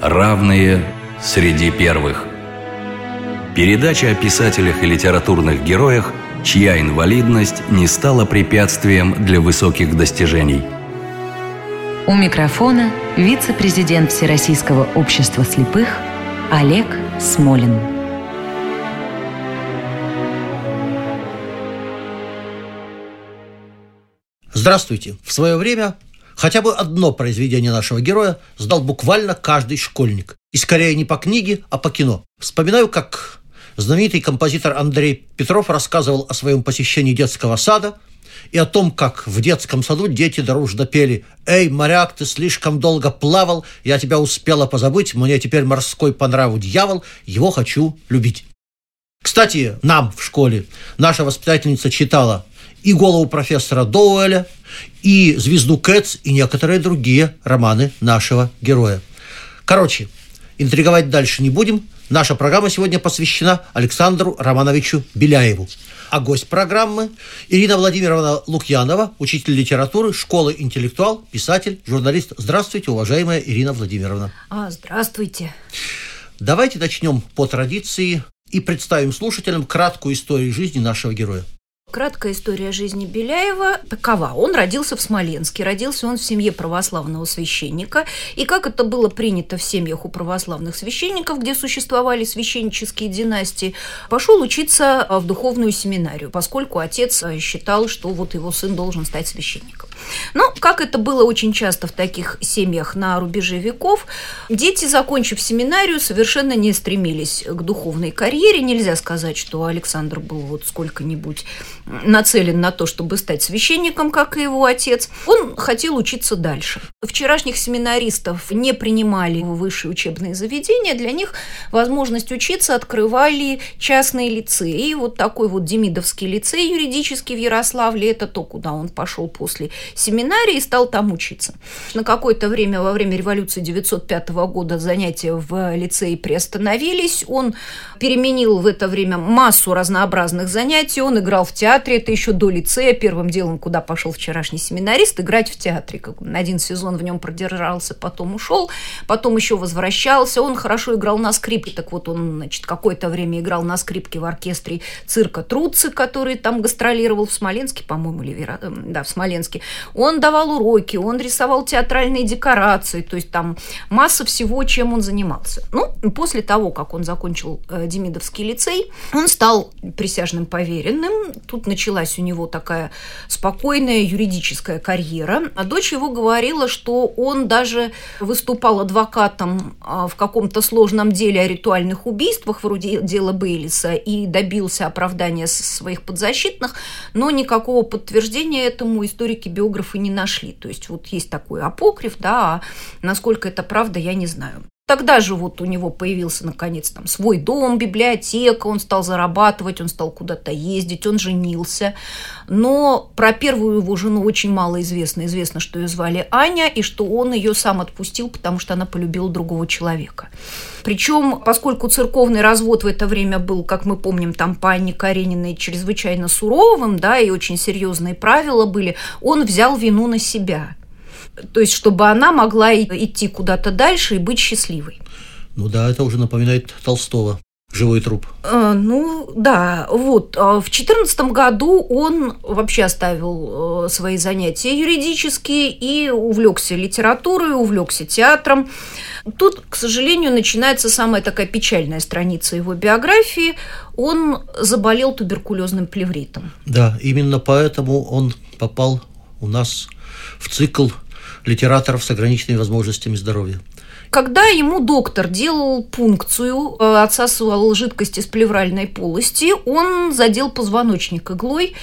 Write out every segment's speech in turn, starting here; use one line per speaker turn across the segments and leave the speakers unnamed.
Равные среди первых. Передача о писателях и литературных героях, чья инвалидность не стала препятствием для высоких достижений.
У микрофона вице-президент Всероссийского общества слепых Олег Смолин.
Здравствуйте. В свое время хотя бы одно произведение нашего героя сдал буквально каждый школьник. И скорее не по книге, а по кино. Вспоминаю, как знаменитый композитор Андрей Петров рассказывал о своем посещении детского сада и о том, как в детском саду дети дружно пели «Эй, моряк, ты слишком долго плавал, я тебя успела позабыть, мне теперь морской по нраву дьявол, его хочу любить». Кстати, нам в школе наша воспитательница читала и «Голову профессора Доуэля», и «Звезду Кэтс», и некоторые другие романы нашего героя. Короче, интриговать дальше не будем. Наша программа сегодня посвящена Александру Романовичу Беляеву. А гость программы Ирина Владимировна Лукьянова, учитель литературы, школы интеллектуал, писатель, журналист. Здравствуйте, уважаемая Ирина Владимировна.
А, здравствуйте.
Давайте начнем по традиции и представим слушателям краткую историю жизни нашего героя.
Краткая история жизни Беляева такова. Он родился в Смоленске. Родился он в семье православного священника. И как это было принято в семьях у православных священников, где существовали священнические династии, пошел учиться в духовную семинарию, поскольку отец считал, что вот его сын должен стать священником. Но, как это было очень часто в таких семьях на рубеже веков, дети, закончив семинарию, совершенно не стремились к духовной карьере. Нельзя сказать, что Александр был вот сколько-нибудь нацелен на то, чтобы стать священником, как и его отец. Он хотел учиться дальше. Вчерашних семинаристов не принимали в высшие учебные заведения. Для них возможность учиться открывали частные лицеи. И вот такой вот Демидовский лицей юридический в Ярославле – это то, куда он пошел после семинарии и стал там учиться. На какое-то время, во время революции 905 года занятия в лицее приостановились. Он переменил в это время массу разнообразных занятий. Он играл в театре, это еще до лицея, первым делом, куда пошел вчерашний семинарист, играть в театре. Один сезон в нем продержался, потом ушел, потом еще возвращался. Он хорошо играл на скрипке, так вот он, значит, какое-то время играл на скрипке в оркестре цирка Труцы, который там гастролировал в Смоленске, по-моему, или эм, да, в Смоленске. Он давал уроки, он рисовал театральные декорации, то есть там масса всего, чем он занимался. Ну, после того, как он закончил э, Демидовский лицей, он стал присяжным поверенным. Тут началась у него такая спокойная юридическая карьера. А дочь его говорила, что он даже выступал адвокатом а, в каком-то сложном деле о ритуальных убийствах, вроде дела Бейлиса, и добился оправдания своих подзащитных, но никакого подтверждения этому историки-биографы не нашли. То есть вот есть такой апокриф, да, а насколько это правда, я не знаю. Тогда же вот у него появился, наконец, там свой дом, библиотека, он стал зарабатывать, он стал куда-то ездить, он женился. Но про первую его жену очень мало известно. Известно, что ее звали Аня, и что он ее сам отпустил, потому что она полюбила другого человека. Причем, поскольку церковный развод в это время был, как мы помним, там по Анне Карениной чрезвычайно суровым, да, и очень серьезные правила были, он взял вину на себя – то есть, чтобы она могла идти куда-то дальше и быть счастливой.
Ну да, это уже напоминает Толстого. Живой труп.
А, ну, да, вот. А в четырнадцатом году он вообще оставил э, свои занятия юридические и увлекся литературой, увлекся театром. Тут, к сожалению, начинается самая такая печальная страница его биографии. Он заболел туберкулезным плевритом.
Да, именно поэтому он попал у нас в цикл литераторов с ограниченными возможностями здоровья.
Когда ему доктор делал пункцию, э, отсасывал жидкость из плевральной полости, он задел позвоночник иглой,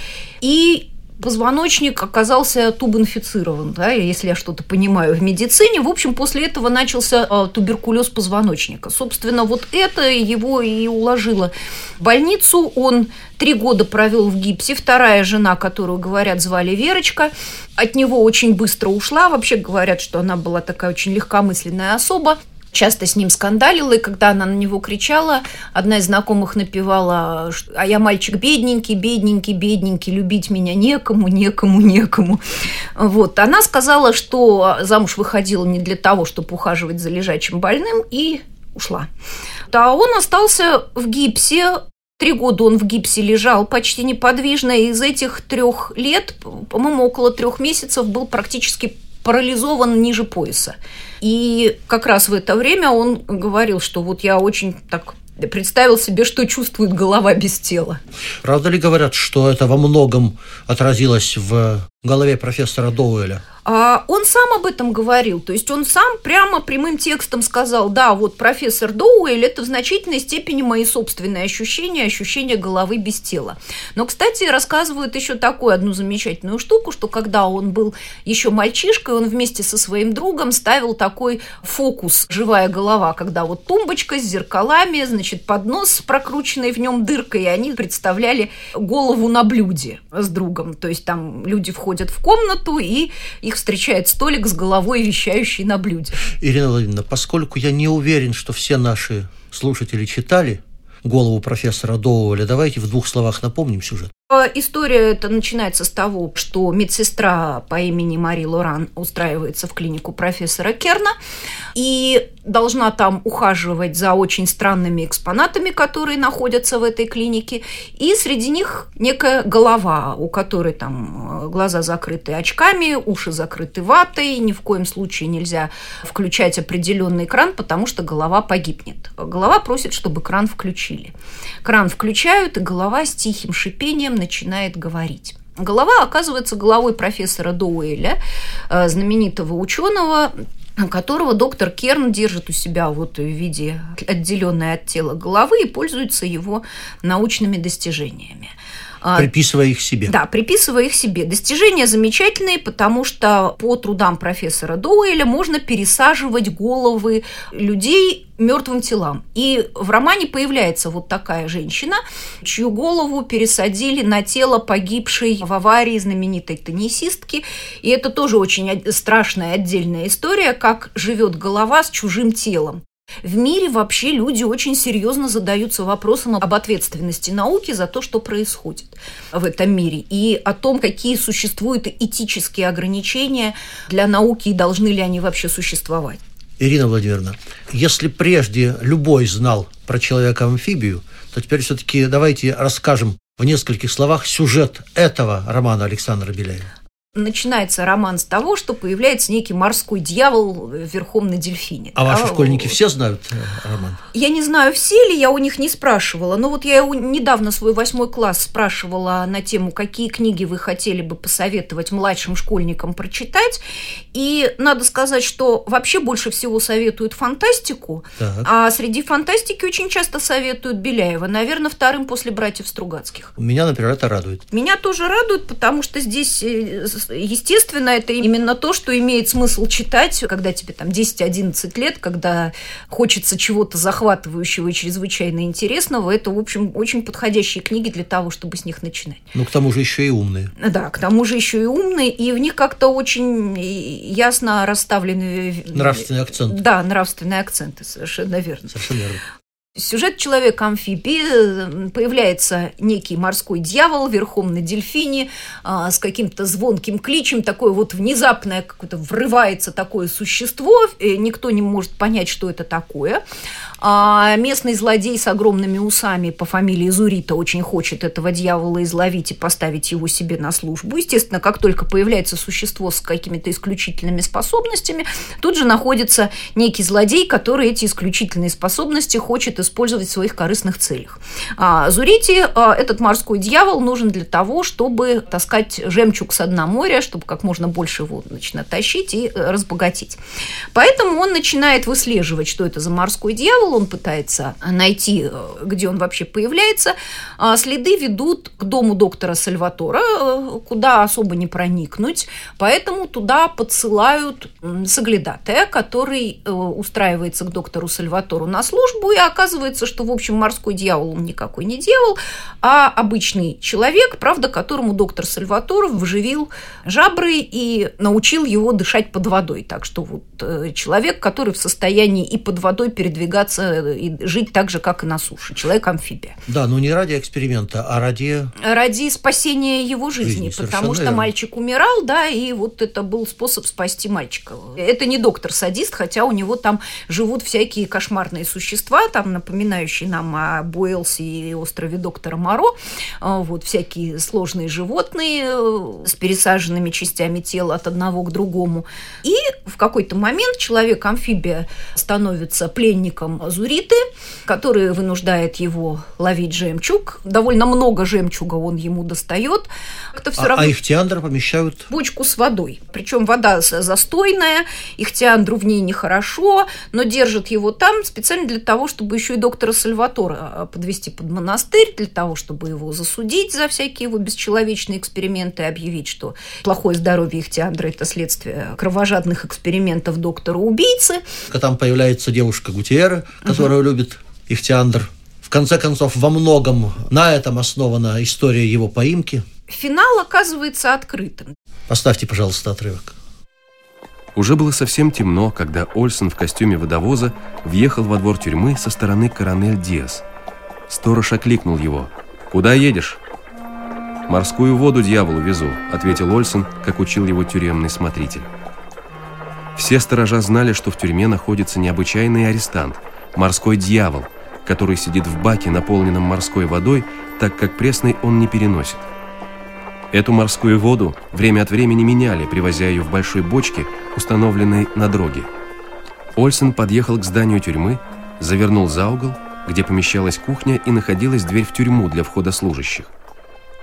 и позвоночник оказался тубинфицирован, да, если я что-то понимаю в медицине. В общем, после этого начался э, туберкулез позвоночника. Собственно, вот это его и уложило в больницу. Он три года провел в гипсе. Вторая жена, которую, говорят, звали Верочка, от него очень быстро ушла. Вообще говорят, что она была такая очень легкомысленная особа. Часто с ним скандалила, и когда она на него кричала, одна из знакомых напевала, а я мальчик бедненький, бедненький, бедненький, любить меня некому, некому, некому. Вот. Она сказала, что замуж выходила не для того, чтобы ухаживать за лежачим больным, и ушла. А он остался в гипсе, Три года он в гипсе лежал почти неподвижно, и из этих трех лет, по-моему, около трех месяцев был практически парализован ниже пояса. И как раз в это время он говорил, что вот я очень так представил себе, что чувствует голова без тела.
Правда ли говорят, что это во многом отразилось в голове профессора Доуэля?
А он сам об этом говорил, то есть он сам прямо прямым текстом сказал, да, вот профессор Доуэль – это в значительной степени мои собственные ощущения, ощущения головы без тела. Но, кстати, рассказывают еще такую одну замечательную штуку, что когда он был еще мальчишкой, он вместе со своим другом ставил такой фокус «живая голова», когда вот тумбочка с зеркалами, значит, поднос с прокрученной в нем дыркой, и они представляли голову на блюде с другом. То есть там люди входят в комнату, и их встречает столик с головой, вещающий на блюде.
Ирина Владимировна, поскольку я не уверен, что все наши слушатели читали голову профессора Доуэля, давайте в двух словах напомним сюжет.
А, история это начинается с того, что медсестра по имени Мари Лоран устраивается в клинику профессора Керна и должна там ухаживать за очень странными экспонатами, которые находятся в этой клинике. И среди них некая голова, у которой там э, глаза закрыты очками, уши закрыты ватой. Ни в коем случае нельзя включать определенный кран, потому что голова погибнет. Голова просит, чтобы кран включили. Кран включают, и голова с тихим шипением начинает говорить. Голова оказывается головой профессора Доуэля, э, знаменитого ученого, которого доктор Керн держит у себя вот в виде отделенной от тела головы и пользуется его научными достижениями.
А, приписывая их себе.
Да, приписывая их себе. Достижения замечательные, потому что по трудам профессора Доуэля можно пересаживать головы людей мертвым телам. И в романе появляется вот такая женщина, чью голову пересадили на тело погибшей в аварии знаменитой теннисистки. И это тоже очень страшная отдельная история, как живет голова с чужим телом. В мире вообще люди очень серьезно задаются вопросом об ответственности науки за то, что происходит в этом мире, и о том, какие существуют этические ограничения для науки и должны ли они вообще существовать.
Ирина Владимировна, если прежде любой знал про человека-амфибию, то теперь все-таки давайте расскажем в нескольких словах сюжет этого романа Александра Беляева
начинается роман с того, что появляется некий морской дьявол верхом на дельфине.
А да? ваши школьники все знают э, роман?
Я не знаю, все ли, я у них не спрашивала. Но вот я недавно свой восьмой класс спрашивала на тему, какие книги вы хотели бы посоветовать младшим школьникам прочитать. И надо сказать, что вообще больше всего советуют фантастику, так. а среди фантастики очень часто советуют Беляева. Наверное, вторым после «Братьев Стругацких».
Меня, например, это радует.
Меня тоже радует, потому что здесь э, естественно, это именно то, что имеет смысл читать, когда тебе там 10-11 лет, когда хочется чего-то захватывающего и чрезвычайно интересного. Это, в общем, очень подходящие книги для того, чтобы с них начинать.
Ну, к тому же еще и умные.
Да, к тому же еще и умные, и в них как-то очень ясно расставлены...
Нравственные акценты.
Да, нравственные акценты, совершенно верно.
Совершенно верно
сюжет человека-амфибии появляется некий морской дьявол верхом на дельфине а, с каким-то звонким кличем, такое вот внезапное какое-то врывается такое существо, никто не может понять, что это такое. А местный злодей с огромными усами по фамилии Зурита очень хочет этого дьявола изловить и поставить его себе на службу. Естественно, как только появляется существо с какими-то исключительными способностями, тут же находится некий злодей, который эти исключительные способности хочет в своих корыстных целях. А Зурите а, этот морской дьявол нужен для того, чтобы таскать жемчуг с дна моря, чтобы как можно больше его значит, тащить и э, разбогатеть. Поэтому он начинает выслеживать, что это за морской дьявол, он пытается найти, э, где он вообще появляется. А следы ведут к дому доктора Сальватора, э, куда особо не проникнуть, поэтому туда подсылают соглядатая, который устраивается к доктору Сальватору на службу и оказывается оказывается, что, в общем, морской дьявол он никакой не дьявол, а обычный человек, правда, которому доктор Сальваторов вживил жабры и научил его дышать под водой. Так что вот э, человек, который в состоянии и под водой передвигаться и жить так же, как и на суше. Человек-амфибия.
Да, но не ради эксперимента, а ради...
Ради спасения его жизни,
Жизни,
потому что
верно.
мальчик умирал, да, и вот это был способ спасти мальчика. Это не доктор-садист, хотя у него там живут всякие кошмарные существа, там напоминающие нам о Буэлсе и острове доктора Моро, А, вот всякие сложные животные э, с пересаженными частями тела от одного к другому. И в какой-то момент человек-амфибия становится пленником Азуриты, который вынуждает его ловить жемчуг. Довольно много жемчуга он ему достает. Как-то все
А,
равно
а ихтиандра помещают...
бочку с водой. Причем вода застойная, ихтиандру в ней нехорошо, но держат его там специально для того, чтобы еще и доктора Сальватора подвести под монастырь, для того, чтобы его засудить за всякие его бесчеловечные эксперименты и объявить, что плохое здоровье ихтиандра – это следствие кровожадных экспериментов доктора-убийцы.
Там появляется девушка Гутиера, которую любит ихтиандр. В конце концов, во многом на этом основана история его поимки.
Финал оказывается открытым.
Поставьте, пожалуйста, отрывок.
Уже было совсем темно, когда Ольсон в костюме водовоза въехал во двор тюрьмы со стороны Коронель Диас. Сторож окликнул его. «Куда едешь?» «Морскую воду дьяволу везу», — ответил Ольсон, как учил его тюремный смотритель. Все сторожа знали, что в тюрьме находится необычайный арестант, морской дьявол, который сидит в баке, наполненном морской водой, так как пресной он не переносит. Эту морскую воду время от времени меняли, привозя ее в большой бочке, установленной на дроге. Ольсен подъехал к зданию тюрьмы, завернул за угол, где помещалась кухня и находилась дверь в тюрьму для входа служащих.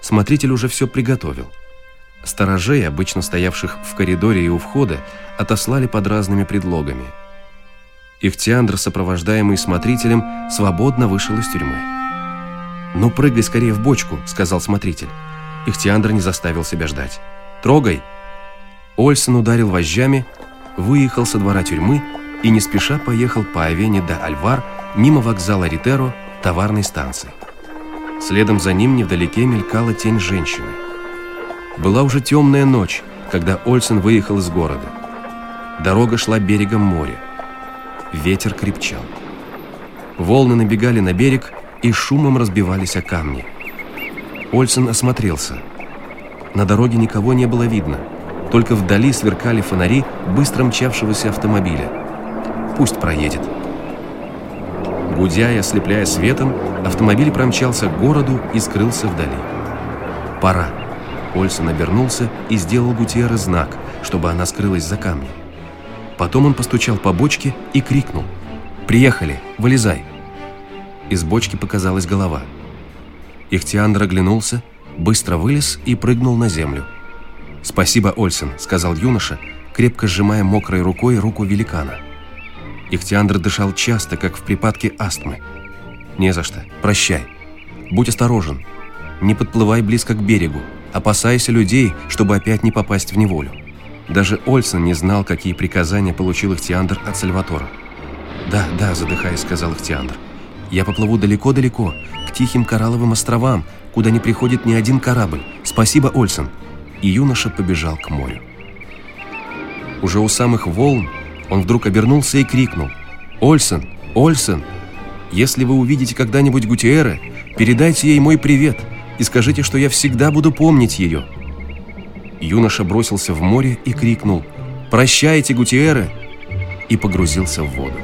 Смотритель уже все приготовил. Сторожей, обычно стоявших в коридоре и у входа, отослали под разными предлогами. Ихтиандр, сопровождаемый смотрителем, свободно вышел из тюрьмы. «Ну, прыгай скорее в бочку», — сказал смотритель. Ихтиандр не заставил себя ждать. «Трогай!» Ольсен ударил вожжами, выехал со двора тюрьмы и не спеша поехал по Авене до Альвар мимо вокзала Ритеро товарной станции. Следом за ним невдалеке мелькала тень женщины. Была уже темная ночь, когда Ольсен выехал из города. Дорога шла берегом моря. Ветер крепчал. Волны набегали на берег и шумом разбивались о камни. Ольсен осмотрелся. На дороге никого не было видно. Только вдали сверкали фонари быстро мчавшегося автомобиля. Пусть проедет. Гудя и ослепляя светом, автомобиль промчался к городу и скрылся вдали. Пора. Ольсен обернулся и сделал Гутьерре знак, чтобы она скрылась за камнем. Потом он постучал по бочке и крикнул. «Приехали! Вылезай!» Из бочки показалась голова. Ихтиандр оглянулся, быстро вылез и прыгнул на землю. «Спасибо, Ольсен», — сказал юноша, крепко сжимая мокрой рукой руку великана. Ихтиандр дышал часто, как в припадке астмы. «Не за что. Прощай. Будь осторожен. Не подплывай близко к берегу. Опасайся людей, чтобы опять не попасть в неволю». Даже Ольсен не знал, какие приказания получил Ихтиандр от Сальватора. «Да, да», — задыхаясь, сказал Ихтиандр. «Я поплыву далеко-далеко, тихим коралловым островам, куда не приходит ни один корабль. Спасибо, Ольсен!» И юноша побежал к морю. Уже у самых волн он вдруг обернулся и крикнул. «Ольсен! Ольсен! Если вы увидите когда-нибудь Гутиэре, передайте ей мой привет и скажите, что я всегда буду помнить ее!» Юноша бросился в море и крикнул «Прощайте, Гутиэре!» и погрузился в воду.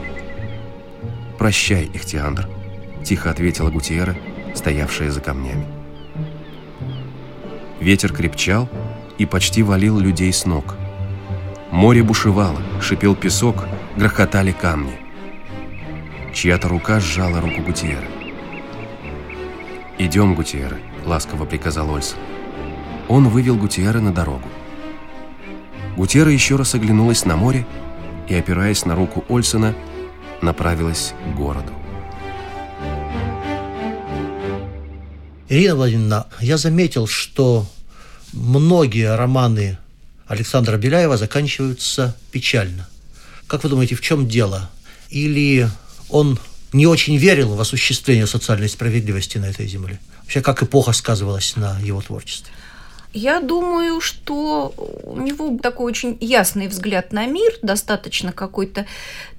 «Прощай, Ихтиандр», — тихо ответила Гутиэра, стоявшая за камнями. Ветер крепчал и почти валил людей с ног. Море бушевало, шипел песок, грохотали камни. Чья-то рука сжала руку Гутиэра. «Идем, Гутиэра», — ласково приказал Ольсон. Он вывел Гутиэра на дорогу. Гутиэра еще раз оглянулась на море и, опираясь на руку Ольсона, направилась к городу.
Ирина Владимировна, я заметил, что многие романы Александра Беляева заканчиваются печально. Как вы думаете, в чем дело? Или он не очень верил в осуществление социальной справедливости на этой земле. Вообще, как эпоха сказывалась на его творчестве?
Я думаю, что у него такой очень ясный взгляд на мир, достаточно какой-то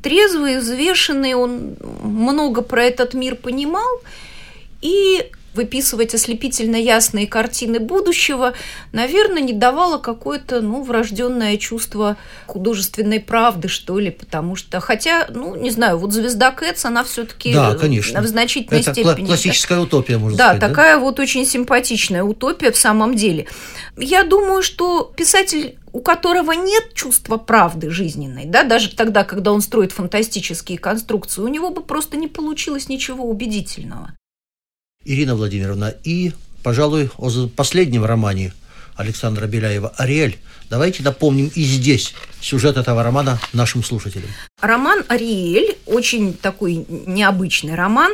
трезвый, взвешенный, он много про этот мир понимал, и выписывать ослепительно ясные картины будущего, наверное, не давало какое-то, ну, врожденное чувство художественной правды, что ли, потому что, хотя, ну, не знаю, вот «Звезда Кэтс», она все-таки
да, конечно.
в значительной
Это
степени...
классическая да, утопия, можно
да,
сказать.
Такая да, такая вот очень симпатичная утопия в самом деле. Я думаю, что писатель у которого нет чувства правды жизненной, да, даже тогда, когда он строит фантастические конструкции, у него бы просто не получилось ничего убедительного.
Ирина Владимировна, и, пожалуй, о последнем романе Александра Беляева «Ариэль». Давайте напомним и здесь сюжет этого романа нашим слушателям.
Роман «Ариэль» очень такой необычный роман,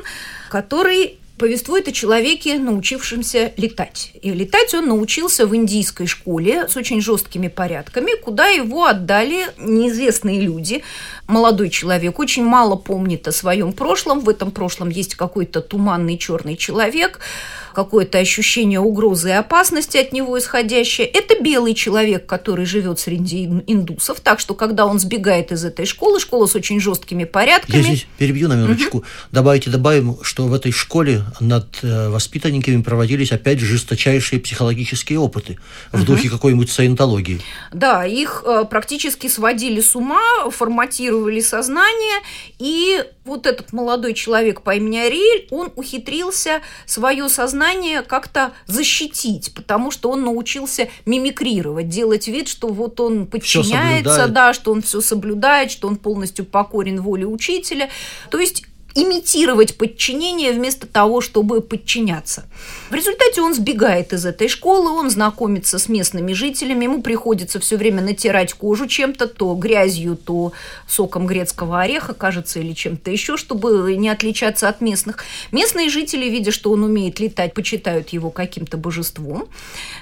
который повествует о человеке, научившемся летать. И летать он научился в индийской школе с очень жесткими порядками, куда его отдали неизвестные люди. Молодой человек очень мало помнит о своем прошлом. В этом прошлом есть какой-то туманный черный человек, какое-то ощущение угрозы и опасности от него исходящее. Это белый человек, который живет среди индусов. Так что, когда он сбегает из этой школы, школа с очень жесткими порядками...
Я здесь перебью на минуточку. Угу. Добавите, добавим, что в этой школе над э, воспитанниками проводились опять же жесточайшие психологические опыты в угу. духе какой-нибудь саентологии.
Да, их э, практически сводили с ума, форматировали сознание, и вот этот молодой человек по имени Ариэль, он ухитрился свое сознание как-то защитить, потому что он научился мимикрировать, делать вид, что вот он подчиняется, да, что он все соблюдает, что он полностью покорен воле учителя. То есть имитировать подчинение вместо того, чтобы подчиняться. В результате он сбегает из этой школы, он знакомится с местными жителями, ему приходится все время натирать кожу чем-то, то грязью, то соком грецкого ореха, кажется, или чем-то еще, чтобы не отличаться от местных. Местные жители, видя, что он умеет летать, почитают его каким-то божеством.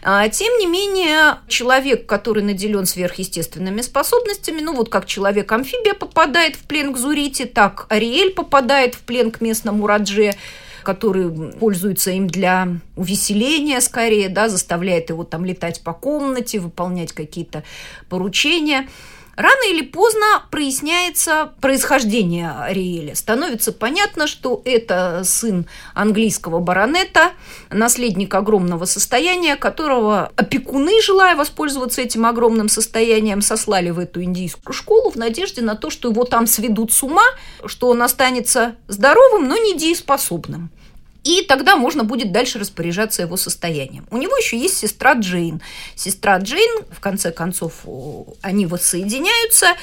А, тем не менее, человек, который наделен сверхъестественными способностями, ну вот как человек-амфибия попадает в плен к Зурите, так Ариэль попадает попадает в плен к местному Радже, который пользуется им для увеселения скорее, да, заставляет его там летать по комнате, выполнять какие-то поручения. Рано или поздно проясняется происхождение Ариэля. Становится понятно, что это сын английского баронета, наследник огромного состояния, которого опекуны, желая воспользоваться этим огромным состоянием, сослали в эту индийскую школу в надежде на то, что его там сведут с ума, что он останется здоровым, но недееспособным. И тогда можно будет дальше распоряжаться его состоянием. У него еще есть сестра Джейн. Сестра Джейн, в конце концов, они воссоединяются,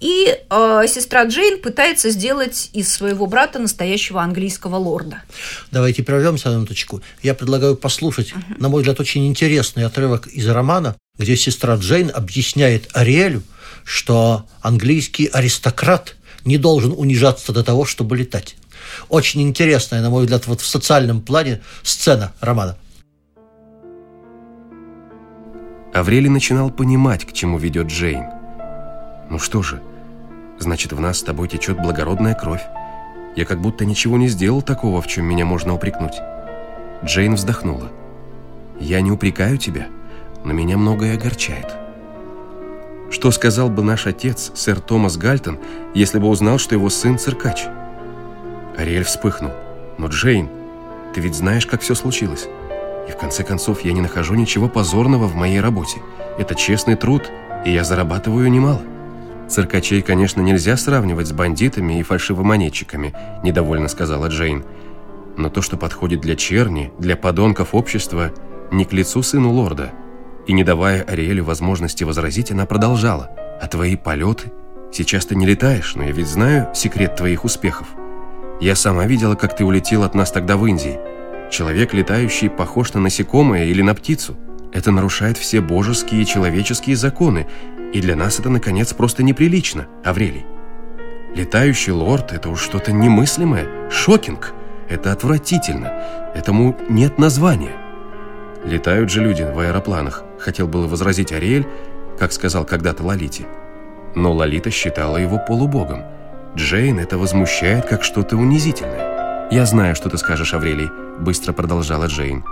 и э, сестра Джейн пытается сделать из своего брата настоящего английского лорда.
Давайте прервемся на минуточку. Я предлагаю послушать, uh-huh. на мой взгляд, очень интересный отрывок из романа, где сестра Джейн объясняет Ариэлю, что английский аристократ не должен унижаться до того, чтобы летать. Очень интересная, на мой взгляд, вот в социальном плане сцена романа.
Аврелий начинал понимать, к чему ведет Джейн. Ну что же, значит, в нас с тобой течет благородная кровь. Я как будто ничего не сделал такого, в чем меня можно упрекнуть. Джейн вздохнула. Я не упрекаю тебя, но меня многое огорчает. Что сказал бы наш отец, сэр Томас Гальтон, если бы узнал, что его сын циркач? Ариэль вспыхнул. «Но, Джейн, ты ведь знаешь, как все случилось. И в конце концов, я не нахожу ничего позорного в моей работе. Это честный труд, и я зарабатываю немало». «Циркачей, конечно, нельзя сравнивать с бандитами и фальшивомонетчиками», – недовольно сказала Джейн. «Но то, что подходит для черни, для подонков общества, не к лицу сыну лорда». И не давая Ариэлю возможности возразить, она продолжала. «А твои полеты? Сейчас ты не летаешь, но я ведь знаю секрет твоих успехов. Я сама видела, как ты улетел от нас тогда в Индии. Человек, летающий, похож на насекомое или на птицу. Это нарушает все божеские и человеческие законы, и для нас это, наконец, просто неприлично, Аврелий. Летающий лорд – это уж что-то немыслимое, шокинг. Это отвратительно, этому нет названия. Летают же люди в аэропланах, хотел было возразить Ариэль, как сказал когда-то Лолите. Но Лолита считала его полубогом – Джейн это возмущает как что-то унизительное. Я знаю, что ты скажешь, Аврелий, быстро продолжала Джейн.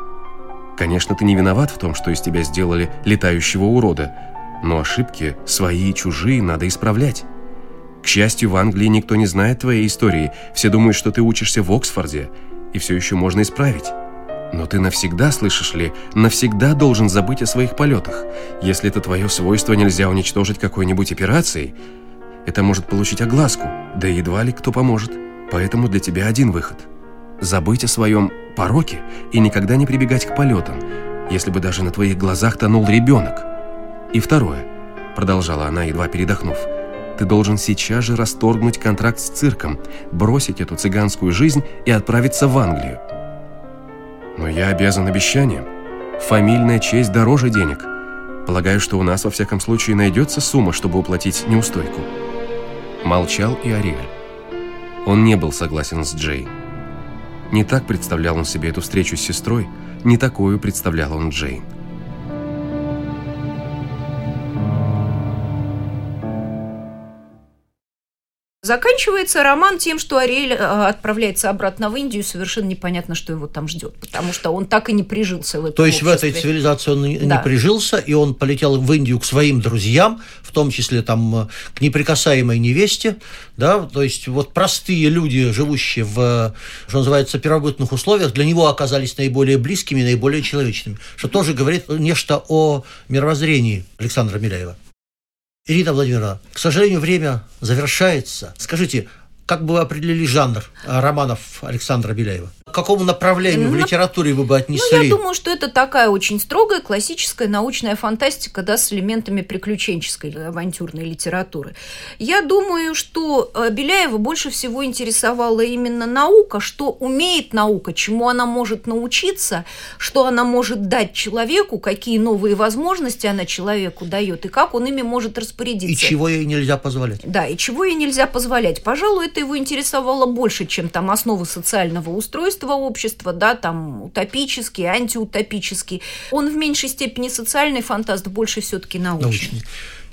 Конечно, ты не виноват в том, что из тебя сделали летающего урода, но ошибки, свои и чужие, надо исправлять. К счастью, в Англии никто не знает твоей истории. Все думают, что ты учишься в Оксфорде, и все еще можно исправить. Но ты навсегда, слышишь ли, навсегда должен забыть о своих полетах. Если это твое свойство нельзя уничтожить какой-нибудь операцией, это может получить огласку, да едва ли кто поможет. Поэтому для тебя один выход. Забыть о своем пороке и никогда не прибегать к полетам, если бы даже на твоих глазах тонул ребенок. И второе, продолжала она, едва передохнув, ты должен сейчас же расторгнуть контракт с цирком, бросить эту цыганскую жизнь и отправиться в Англию. Но я обязан обещанием. Фамильная честь дороже денег. Полагаю, что у нас во всяком случае найдется сумма, чтобы уплатить неустойку. Молчал и Ариэль. Он не был согласен с Джей. Не так представлял он себе эту встречу с сестрой, не такую представлял он Джейн.
Заканчивается роман тем, что Ариэль э, отправляется обратно в Индию, совершенно непонятно, что его там ждет, потому что он так и не прижился в этом
То есть
обществе.
в этой цивилизации он не,
Да.
не прижился, и он полетел в Индию к своим друзьям, в том числе там э, к неприкасаемой невесте, да, то есть вот простые люди, живущие в, э, что называется, первобытных условиях, для него оказались наиболее близкими, наиболее человечными, что тоже говорит нечто о мировоззрении Александра Миляева. Ирина Владимировна, к сожалению, время завершается. Скажите, как бы вы определили жанр э, романов Александра Беляева? К какому направлению в
Ну,
литературе вы бы отнесли?
Ну, я думаю, что это такая очень строгая классическая научная фантастика, да, с элементами приключенческой или авантюрной литературы. Я думаю, что э, Беляева больше всего интересовала именно наука, что умеет наука, чему она может научиться, что она может дать человеку, какие новые возможности она человеку дает, и как он ими может распорядиться.
И чего ей нельзя позволять?
Да, и чего ей нельзя позволять. Пожалуй, это его интересовало больше, чем там основы социального устройства общества, да, там утопический, антиутопический. Он в меньшей степени социальный фантаст, больше все-таки научный.
научный.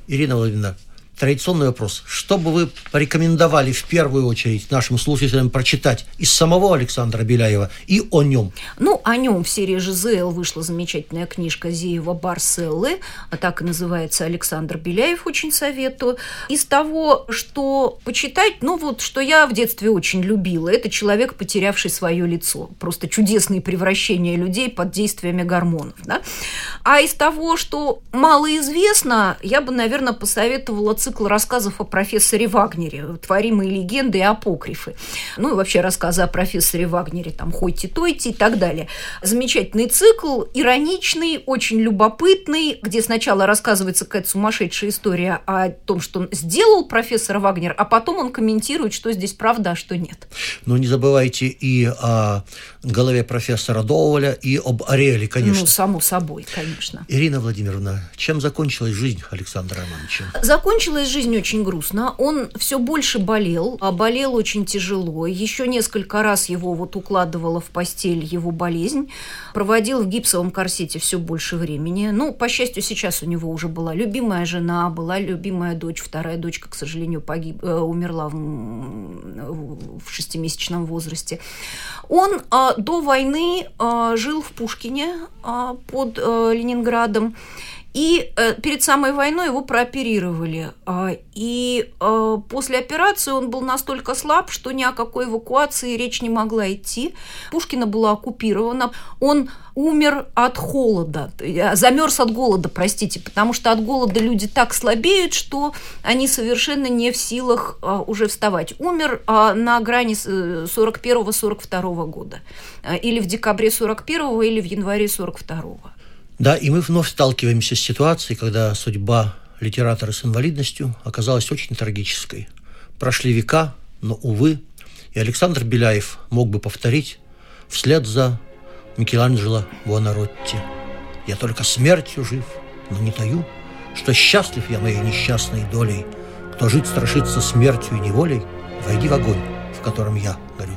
Ирина Владимировна, традиционный вопрос. Что бы вы порекомендовали в первую очередь нашим слушателям прочитать из самого Александра Беляева и о нем?
Ну, о нем в серии ЖЗЛ вышла замечательная книжка Зиева Барселлы, а так и называется Александр Беляев, очень советую. Из того, что почитать, ну вот, что я в детстве очень любила, это человек, потерявший свое лицо. Просто чудесные превращения людей под действиями гормонов. Да? А из того, что малоизвестно, я бы, наверное, посоветовала цикл рассказов о профессоре Вагнере, творимые легенды и апокрифы. Ну и вообще рассказы о профессоре Вагнере, там, Хойти-Тойти и так далее. Замечательный цикл, ироничный, очень любопытный, где сначала рассказывается какая-то сумасшедшая история о том, что сделал профессор Вагнер, а потом он комментирует, что здесь правда, а что нет.
Но не забывайте и о голове профессора Доуэля, и об Ариэле, конечно.
Ну, само собой, конечно.
Ирина Владимировна, чем закончилась жизнь Александра Романовича?
Закончилась жизнь очень грустно. Он все больше болел, а болел очень тяжело. Еще несколько раз его вот укладывала в постель его болезнь. Проводил в гипсовом корсете все больше времени. Ну, по счастью, сейчас у него уже была любимая жена, была любимая дочь. Вторая дочка, к сожалению, погиб, э, умерла в, в шестимесячном возрасте. Он а, до войны а, жил в Пушкине а, под а, Ленинградом. И э, перед самой войной его прооперировали. А, и э, после операции он был настолько слаб, что ни о какой эвакуации речь не могла идти. Пушкина была оккупирована. Он умер от холода, э, замерз от голода, простите, потому что от голода люди так слабеют, что они совершенно не в силах а, уже вставать. Умер а, на грани с, э, 41-42 года. А, Или в декабре 41 или в январе 42
Да, и мы вновь сталкиваемся с ситуацией, когда судьба литератора с инвалидностью оказалась очень трагической. Прошли века, но, увы, и Александр Беляев мог бы повторить вслед за Микеланджело Буонаротти. «Я только смертью жив, но не таю, что счастлив я моей несчастной долей. Кто жить страшится смертью и неволей, войди в огонь, в котором я горю».